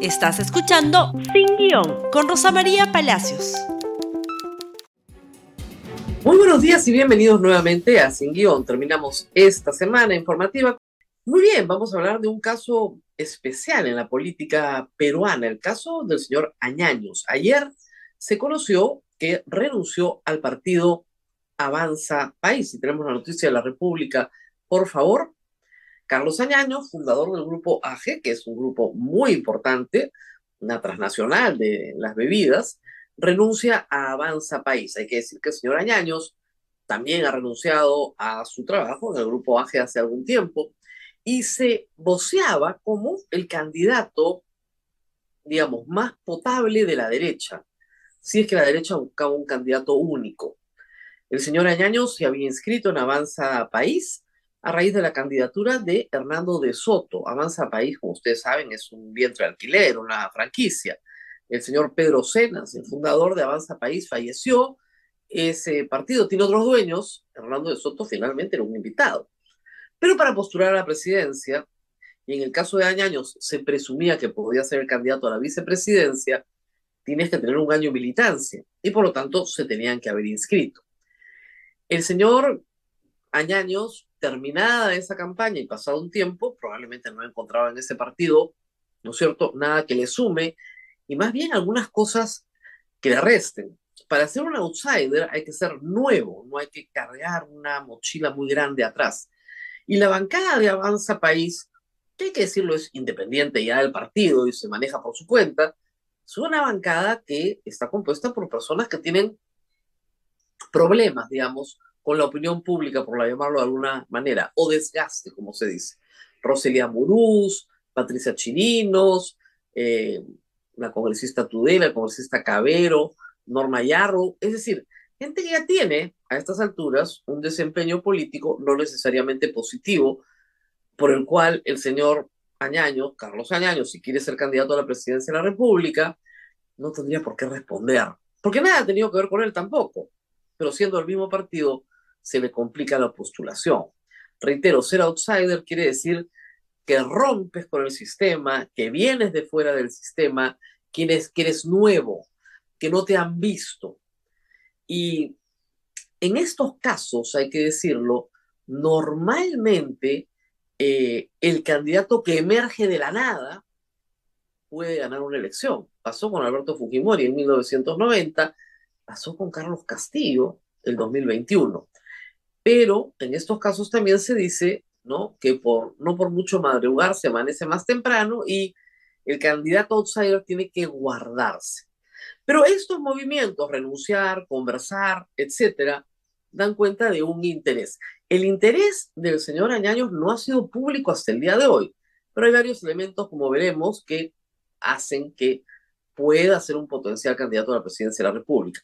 Estás escuchando Sin Guión con Rosa María Palacios. Muy buenos días y bienvenidos nuevamente a Sin Guión. Terminamos esta semana informativa. Muy bien, vamos a hablar de un caso especial en la política peruana, el caso del señor Añaños. Ayer se conoció que renunció al partido Avanza País. Y tenemos la noticia de la República, por favor. Carlos Añaños, fundador del grupo AGE, que es un grupo muy importante, una transnacional de las bebidas, renuncia a Avanza País. Hay que decir que el señor Añaños también ha renunciado a su trabajo en el grupo AGE hace algún tiempo y se voceaba como el candidato, digamos, más potable de la derecha, si es que la derecha buscaba un candidato único. El señor Añaños se había inscrito en Avanza País a raíz de la candidatura de Hernando de Soto. Avanza País, como ustedes saben, es un vientre alquiler, una franquicia. El señor Pedro Cenas, el fundador de Avanza País, falleció. Ese partido tiene otros dueños. Hernando de Soto finalmente era un invitado. Pero para postular a la presidencia, y en el caso de Añaños se presumía que podía ser el candidato a la vicepresidencia, tienes que tener un año de militancia y por lo tanto se tenían que haber inscrito. El señor Añaños terminada esa campaña y pasado un tiempo, probablemente no encontraba en ese partido, ¿no es cierto?, nada que le sume y más bien algunas cosas que le resten. Para ser un outsider hay que ser nuevo, no hay que cargar una mochila muy grande atrás. Y la bancada de Avanza País, que hay que decirlo es independiente ya del partido y se maneja por su cuenta, es una bancada que está compuesta por personas que tienen problemas, digamos, con la opinión pública, por llamarlo de alguna manera, o desgaste, como se dice. Roselia Murús, Patricia Chirinos, eh, la congresista Tudela, el congresista Cabero, Norma Yarro, es decir, gente que ya tiene a estas alturas un desempeño político no necesariamente positivo, por el cual el señor Añaño, Carlos Añaño, si quiere ser candidato a la presidencia de la República, no tendría por qué responder, porque nada ha tenido que ver con él tampoco, pero siendo el mismo partido, se le complica la postulación. Reitero, ser outsider quiere decir que rompes con el sistema, que vienes de fuera del sistema, que eres, que eres nuevo, que no te han visto. Y en estos casos, hay que decirlo, normalmente eh, el candidato que emerge de la nada puede ganar una elección. Pasó con Alberto Fujimori en 1990, pasó con Carlos Castillo en 2021. Pero en estos casos también se dice, ¿no? Que por, no por mucho madrugar se amanece más temprano y el candidato outsider tiene que guardarse. Pero estos movimientos, renunciar, conversar, etcétera, dan cuenta de un interés. El interés del señor Añaños no ha sido público hasta el día de hoy, pero hay varios elementos, como veremos, que hacen que pueda ser un potencial candidato a la presidencia de la República.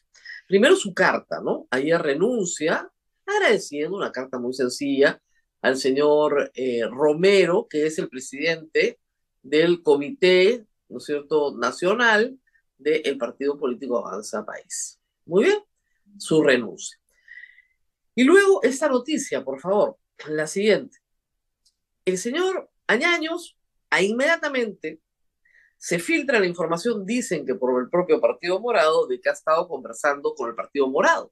Primero su carta, ¿no? Ayer renuncia agradeciendo una carta muy sencilla al señor eh, Romero, que es el presidente del Comité, ¿no es cierto?, nacional del Partido Político Avanza País. Muy bien, su renuncia. Y luego esta noticia, por favor, la siguiente. El señor Añaños, inmediatamente se filtra la información, dicen que por el propio Partido Morado, de que ha estado conversando con el Partido Morado.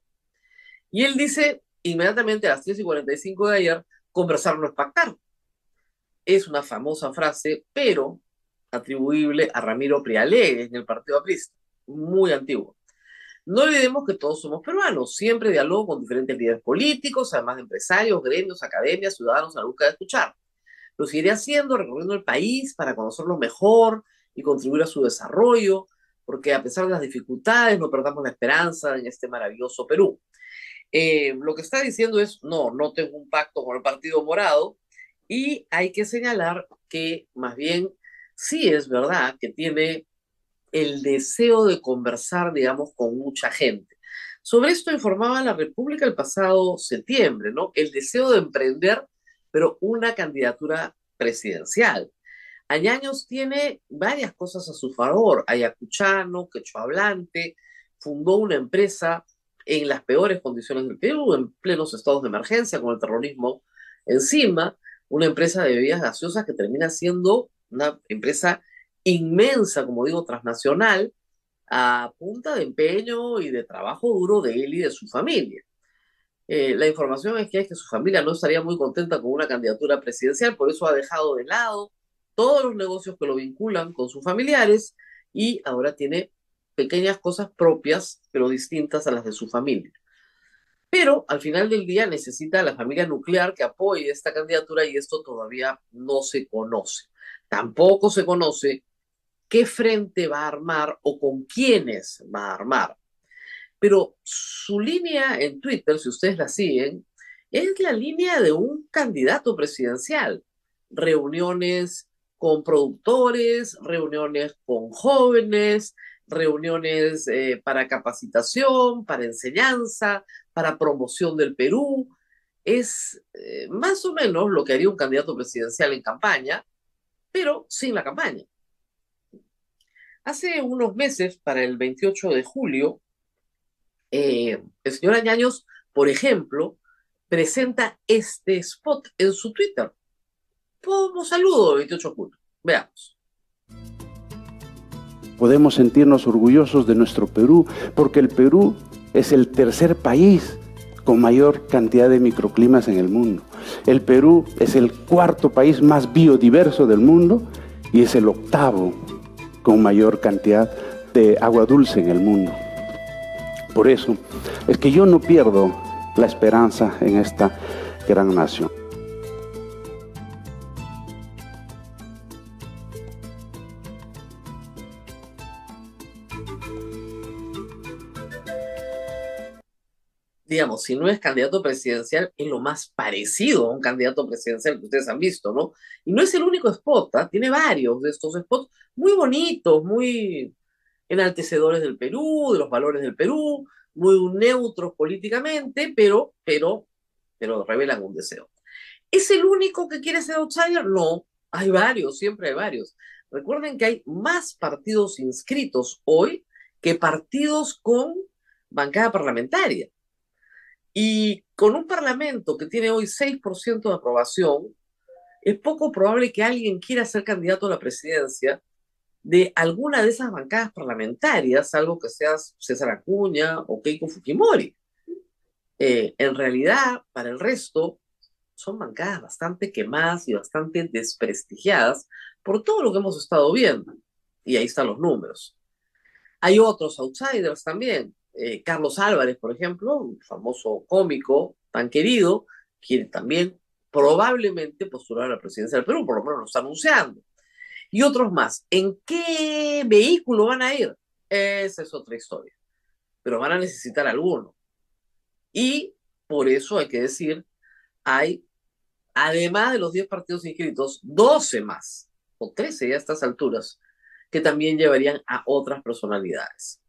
Y él dice, inmediatamente a las 3 y 45 de ayer, conversar no es pactar. Es una famosa frase, pero atribuible a Ramiro Priale en el Partido Aprista, muy antiguo. No olvidemos que todos somos peruanos, siempre dialogo con diferentes líderes políticos, además de empresarios, gremios, academias, ciudadanos a la búsqueda de escuchar. Lo seguiré haciendo, recorriendo el país para conocerlo mejor y contribuir a su desarrollo, porque a pesar de las dificultades no perdamos la esperanza en este maravilloso Perú. Eh, lo que está diciendo es, no, no tengo un pacto con el Partido Morado y hay que señalar que más bien sí es verdad que tiene el deseo de conversar, digamos, con mucha gente. Sobre esto informaba la República el pasado septiembre, ¿no? El deseo de emprender, pero una candidatura presidencial. Añaños tiene varias cosas a su favor. Ayacuchano, quechua hablante, fundó una empresa en las peores condiciones del Perú, en plenos estados de emergencia, con el terrorismo encima, una empresa de bebidas gaseosas que termina siendo una empresa inmensa, como digo, transnacional, a punta de empeño y de trabajo duro de él y de su familia. Eh, la información es que, es que su familia no estaría muy contenta con una candidatura presidencial, por eso ha dejado de lado todos los negocios que lo vinculan con sus familiares y ahora tiene pequeñas cosas propias, pero distintas a las de su familia. Pero al final del día necesita la familia nuclear que apoye esta candidatura y esto todavía no se conoce. Tampoco se conoce qué frente va a armar o con quiénes va a armar. Pero su línea en Twitter, si ustedes la siguen, es la línea de un candidato presidencial. Reuniones con productores, reuniones con jóvenes, reuniones eh, para capacitación, para enseñanza, para promoción del Perú. Es eh, más o menos lo que haría un candidato presidencial en campaña, pero sin la campaña. Hace unos meses, para el 28 de julio, eh, el señor Añaños, por ejemplo, presenta este spot en su Twitter. Como saludo 28 de julio. Veamos. Podemos sentirnos orgullosos de nuestro Perú porque el Perú es el tercer país con mayor cantidad de microclimas en el mundo. El Perú es el cuarto país más biodiverso del mundo y es el octavo con mayor cantidad de agua dulce en el mundo. Por eso es que yo no pierdo la esperanza en esta gran nación. Digamos, si no es candidato presidencial, es lo más parecido a un candidato presidencial que ustedes han visto, ¿no? Y no es el único spot, ¿ah? tiene varios de estos spots muy bonitos, muy enaltecedores del Perú, de los valores del Perú, muy neutros políticamente, pero, pero, pero revelan un deseo. ¿Es el único que quiere ser outsider? No, hay varios, siempre hay varios. Recuerden que hay más partidos inscritos hoy que partidos con bancada parlamentaria. Y con un Parlamento que tiene hoy 6% de aprobación, es poco probable que alguien quiera ser candidato a la presidencia de alguna de esas bancadas parlamentarias, salvo que seas César Acuña o Keiko Fujimori. Eh, en realidad, para el resto, son bancadas bastante quemadas y bastante desprestigiadas por todo lo que hemos estado viendo. Y ahí están los números. Hay otros outsiders también. Eh, Carlos Álvarez, por ejemplo, un famoso cómico tan querido, quiere también probablemente postular a la presidencia del Perú, por lo menos lo está anunciando. Y otros más. ¿En qué vehículo van a ir? Esa es otra historia. Pero van a necesitar alguno. Y por eso hay que decir, hay, además de los 10 partidos inscritos, 12 más, o 13 ya a estas alturas, que también llevarían a otras personalidades.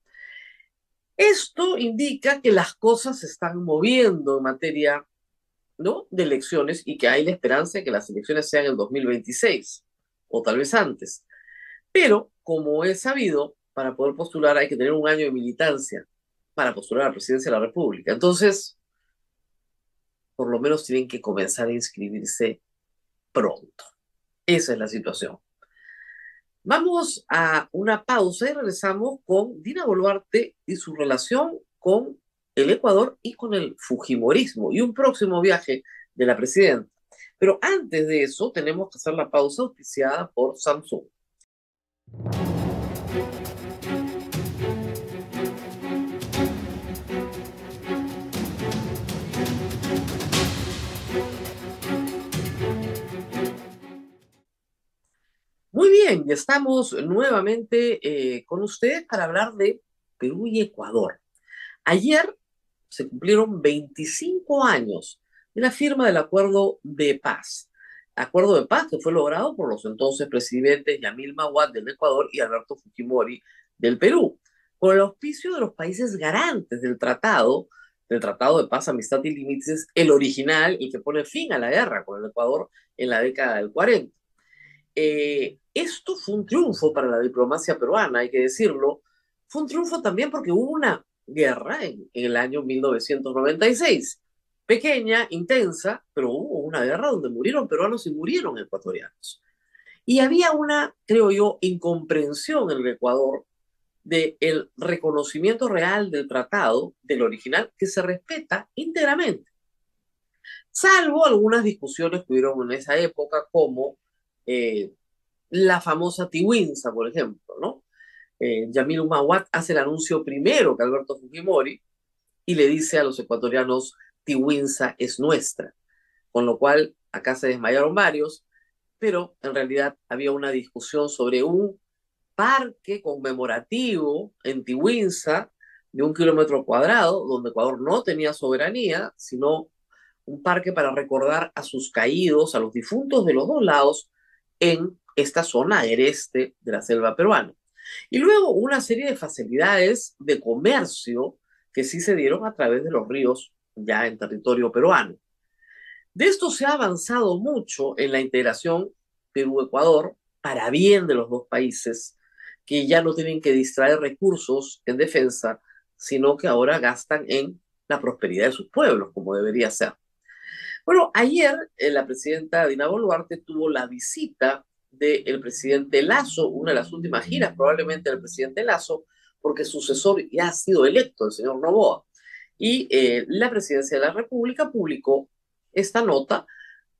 Esto indica que las cosas se están moviendo en materia de elecciones y que hay la esperanza de que las elecciones sean en 2026 o tal vez antes. Pero, como he sabido, para poder postular hay que tener un año de militancia para postular a la presidencia de la República. Entonces, por lo menos tienen que comenzar a inscribirse pronto. Esa es la situación. Vamos a una pausa y regresamos con Dina Boluarte y su relación con el Ecuador y con el Fujimorismo y un próximo viaje de la presidenta. Pero antes de eso, tenemos que hacer la pausa auspiciada por Samsung. Bien, estamos nuevamente eh, con ustedes para hablar de Perú y Ecuador. Ayer se cumplieron 25 años de la firma del acuerdo de paz. Acuerdo de paz que fue logrado por los entonces presidentes Yamil Mahuad del Ecuador y Alberto Fujimori del Perú, con el auspicio de los países garantes del tratado, del Tratado de Paz, Amistad y Límites, el original y que pone fin a la guerra con el Ecuador en la década del 40. Eh, esto fue un triunfo para la diplomacia peruana, hay que decirlo. Fue un triunfo también porque hubo una guerra en, en el año 1996 pequeña, intensa, pero hubo una guerra donde murieron peruanos y murieron ecuatorianos. Y había una, creo yo, incomprensión en el Ecuador del el reconocimiento real del tratado, del original, que se respeta íntegramente. Salvo algunas discusiones que hubieron en esa época, como eh, la famosa Tiwinsa, por ejemplo, ¿no? Eh, Yamil Umawat hace el anuncio primero que Alberto Fujimori y le dice a los ecuatorianos, Tiwinsa es nuestra, con lo cual acá se desmayaron varios, pero en realidad había una discusión sobre un parque conmemorativo en Tiwinsa de un kilómetro cuadrado, donde Ecuador no tenía soberanía, sino un parque para recordar a sus caídos, a los difuntos de los dos lados, en esta zona agreste de la selva peruana. Y luego una serie de facilidades de comercio que sí se dieron a través de los ríos ya en territorio peruano. De esto se ha avanzado mucho en la integración Perú-Ecuador para bien de los dos países, que ya no tienen que distraer recursos en defensa, sino que ahora gastan en la prosperidad de sus pueblos, como debería ser. Bueno, ayer eh, la presidenta Dina Boluarte tuvo la visita del presidente Lazo, una de las últimas giras probablemente del presidente Lazo, porque su sucesor ya ha sido electo, el señor Novoa. Y eh, la presidencia de la República publicó esta nota.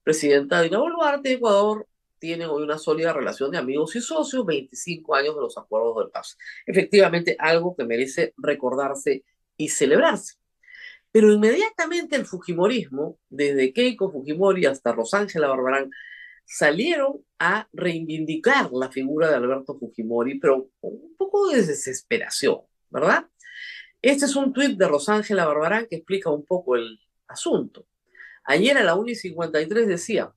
Presidenta Dina Boluarte, Ecuador, tiene hoy una sólida relación de amigos y socios, 25 años de los acuerdos de paz. Efectivamente, algo que merece recordarse y celebrarse. Pero inmediatamente el Fujimorismo, desde Keiko Fujimori hasta Rosángela Barbarán, salieron a reivindicar la figura de Alberto Fujimori, pero con un poco de desesperación, ¿verdad? Este es un tuit de Rosángela Barbarán que explica un poco el asunto. Ayer a la 1 y 53 decía,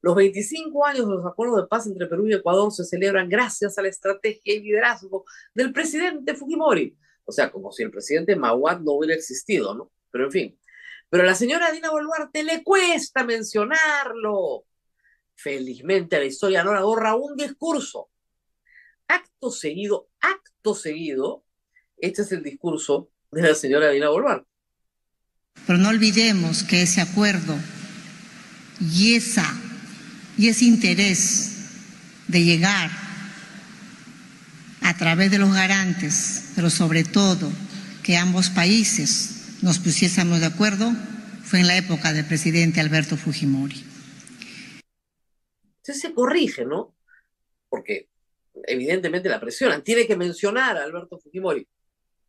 los 25 años de los acuerdos de paz entre Perú y Ecuador se celebran gracias a la estrategia y liderazgo del presidente Fujimori. O sea, como si el presidente Mawad no hubiera existido, ¿no? Pero en fin. Pero a la señora Dina Boluarte le cuesta mencionarlo felizmente la historia no la borra un discurso. Acto seguido, acto seguido, este es el discurso de la señora Dina Boluarte. Pero no olvidemos que ese acuerdo y, esa, y ese interés de llegar a través de los garantes, pero sobre todo que ambos países nos pusiésemos de acuerdo, fue en la época del presidente Alberto Fujimori se corrige, ¿no? Porque evidentemente la presionan. Tiene que mencionar a Alberto Fujimori.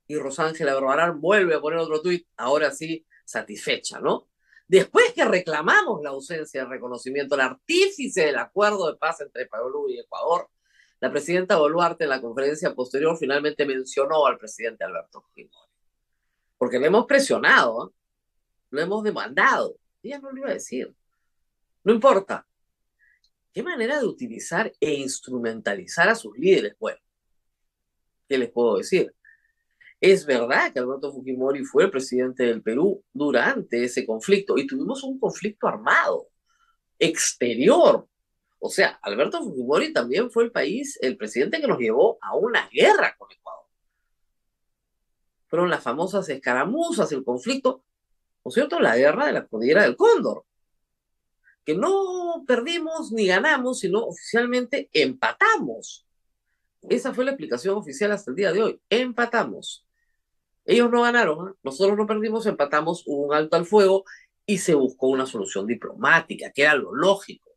Y Rosángela Barbarán vuelve a poner otro tuit, ahora sí, satisfecha, ¿no? Después que reclamamos la ausencia de reconocimiento, el artífice del acuerdo de paz entre Perú y Ecuador, la presidenta Boluarte en la conferencia posterior finalmente mencionó al presidente Alberto Fujimori. Porque le hemos presionado, lo hemos demandado. Ella no lo iba a decir. No importa, qué manera de utilizar e instrumentalizar a sus líderes. Bueno, ¿qué les puedo decir? Es verdad que Alberto Fujimori fue el presidente del Perú durante ese conflicto y tuvimos un conflicto armado, exterior. O sea, Alberto Fujimori también fue el país, el presidente que nos llevó a una guerra con Ecuador. Fueron las famosas escaramuzas, el conflicto, ¿no es cierto? La guerra de la cordillera del Cóndor que no perdimos ni ganamos, sino oficialmente empatamos. Esa fue la explicación oficial hasta el día de hoy. Empatamos. Ellos no ganaron, ¿eh? nosotros no perdimos, empatamos, hubo un alto al fuego y se buscó una solución diplomática, que era lo lógico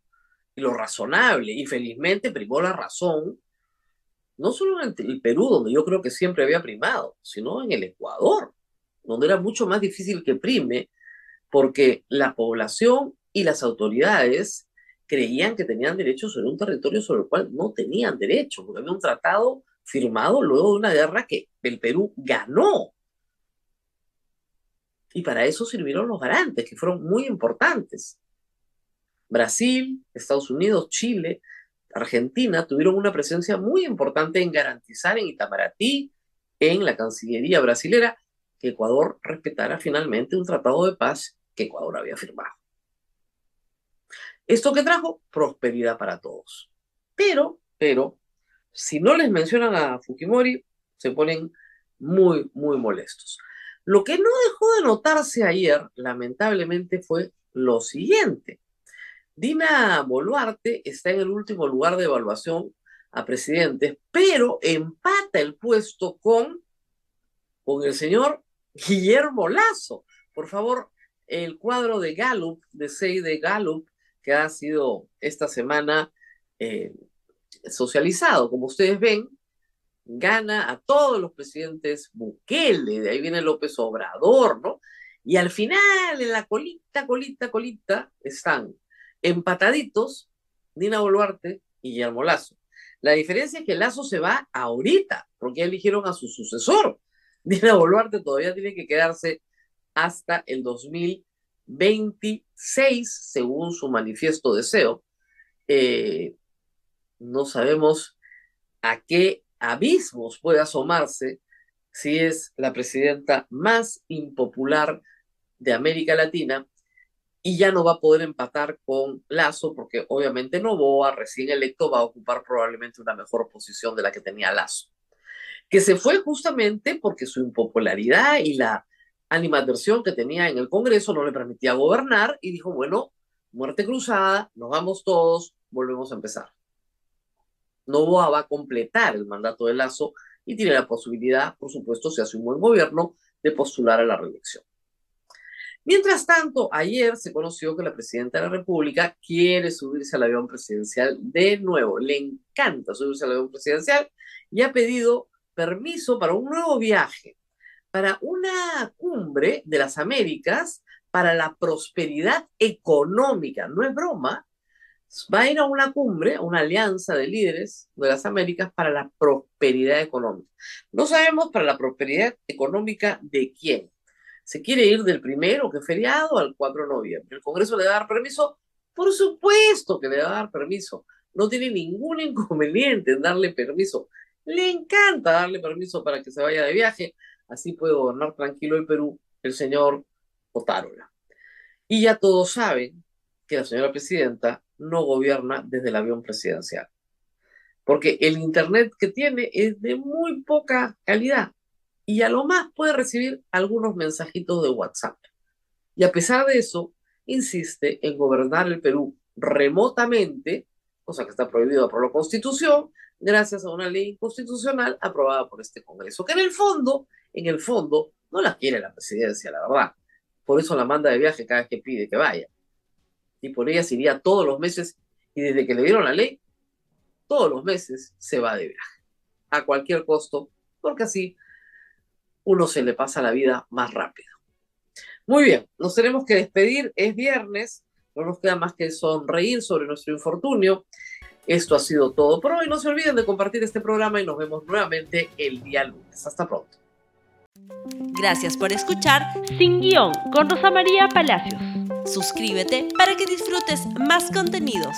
y lo razonable. Y felizmente primó la razón, no solo en el Perú, donde yo creo que siempre había primado, sino en el Ecuador, donde era mucho más difícil que prime, porque la población y las autoridades creían que tenían derechos sobre un territorio sobre el cual no tenían derechos, porque había un tratado firmado luego de una guerra que el Perú ganó. Y para eso sirvieron los garantes, que fueron muy importantes. Brasil, Estados Unidos, Chile, Argentina tuvieron una presencia muy importante en garantizar en Itamaraty, en la Cancillería brasilera, que Ecuador respetara finalmente un tratado de paz que Ecuador había firmado. ¿Esto que trajo? Prosperidad para todos. Pero, pero, si no les mencionan a Fujimori, se ponen muy, muy molestos. Lo que no dejó de notarse ayer, lamentablemente, fue lo siguiente. Dina Boluarte está en el último lugar de evaluación a presidentes, pero empata el puesto con, con el señor Guillermo Lazo. Por favor, el cuadro de Gallup, de 6 de Gallup, que ha sido esta semana eh, socializado. Como ustedes ven, gana a todos los presidentes Bukele, de ahí viene López Obrador, ¿no? Y al final, en la colita, colita, colita, están empataditos Dina Boluarte y Guillermo Lazo. La diferencia es que Lazo se va ahorita, porque eligieron a su sucesor. Dina Boluarte todavía tiene que quedarse hasta el 2026, según su manifiesto deseo. Eh, no sabemos a qué abismos puede asomarse si es la presidenta más impopular de América Latina y ya no va a poder empatar con Lazo porque obviamente Novoa, recién electo, va a ocupar probablemente una mejor posición de la que tenía Lazo, que se fue justamente porque su impopularidad y la animadversión que tenía en el Congreso no le permitía gobernar y dijo, bueno, muerte cruzada, nos vamos todos, volvemos a empezar. Novoa va a completar el mandato de Lazo y tiene la posibilidad, por supuesto, si hace un buen gobierno, de postular a la reelección. Mientras tanto, ayer se conoció que la presidenta de la República quiere subirse al avión presidencial de nuevo. Le encanta subirse al avión presidencial y ha pedido permiso para un nuevo viaje, para una cumbre de las Américas para la prosperidad económica. No es broma. Va a ir a una cumbre, a una alianza de líderes de las Américas para la prosperidad económica. No sabemos para la prosperidad económica de quién se quiere ir del primero, que es feriado, al 4 de noviembre. ¿El Congreso le va a dar permiso? Por supuesto que le va a dar permiso. No tiene ningún inconveniente en darle permiso. Le encanta darle permiso para que se vaya de viaje. Así puede gobernar tranquilo el Perú el señor Otárola. Y ya todos saben que la señora presidenta no gobierna desde el avión presidencial. Porque el Internet que tiene es de muy poca calidad y a lo más puede recibir algunos mensajitos de WhatsApp. Y a pesar de eso, insiste en gobernar el Perú remotamente, cosa que está prohibida por la Constitución, gracias a una ley constitucional aprobada por este Congreso, que en el fondo, en el fondo, no la quiere la presidencia, la verdad. Por eso la manda de viaje cada vez que pide que vaya. Y por ella se iría todos los meses, y desde que le dieron la ley, todos los meses se va de viaje, a cualquier costo, porque así uno se le pasa la vida más rápido. Muy bien, nos tenemos que despedir, es viernes, no nos queda más que sonreír sobre nuestro infortunio. Esto ha sido todo por hoy. No se olviden de compartir este programa y nos vemos nuevamente el día lunes. Hasta pronto. Gracias por escuchar Sin Guión con Rosa María Palacios. Suscríbete para que disfrutes más contenidos.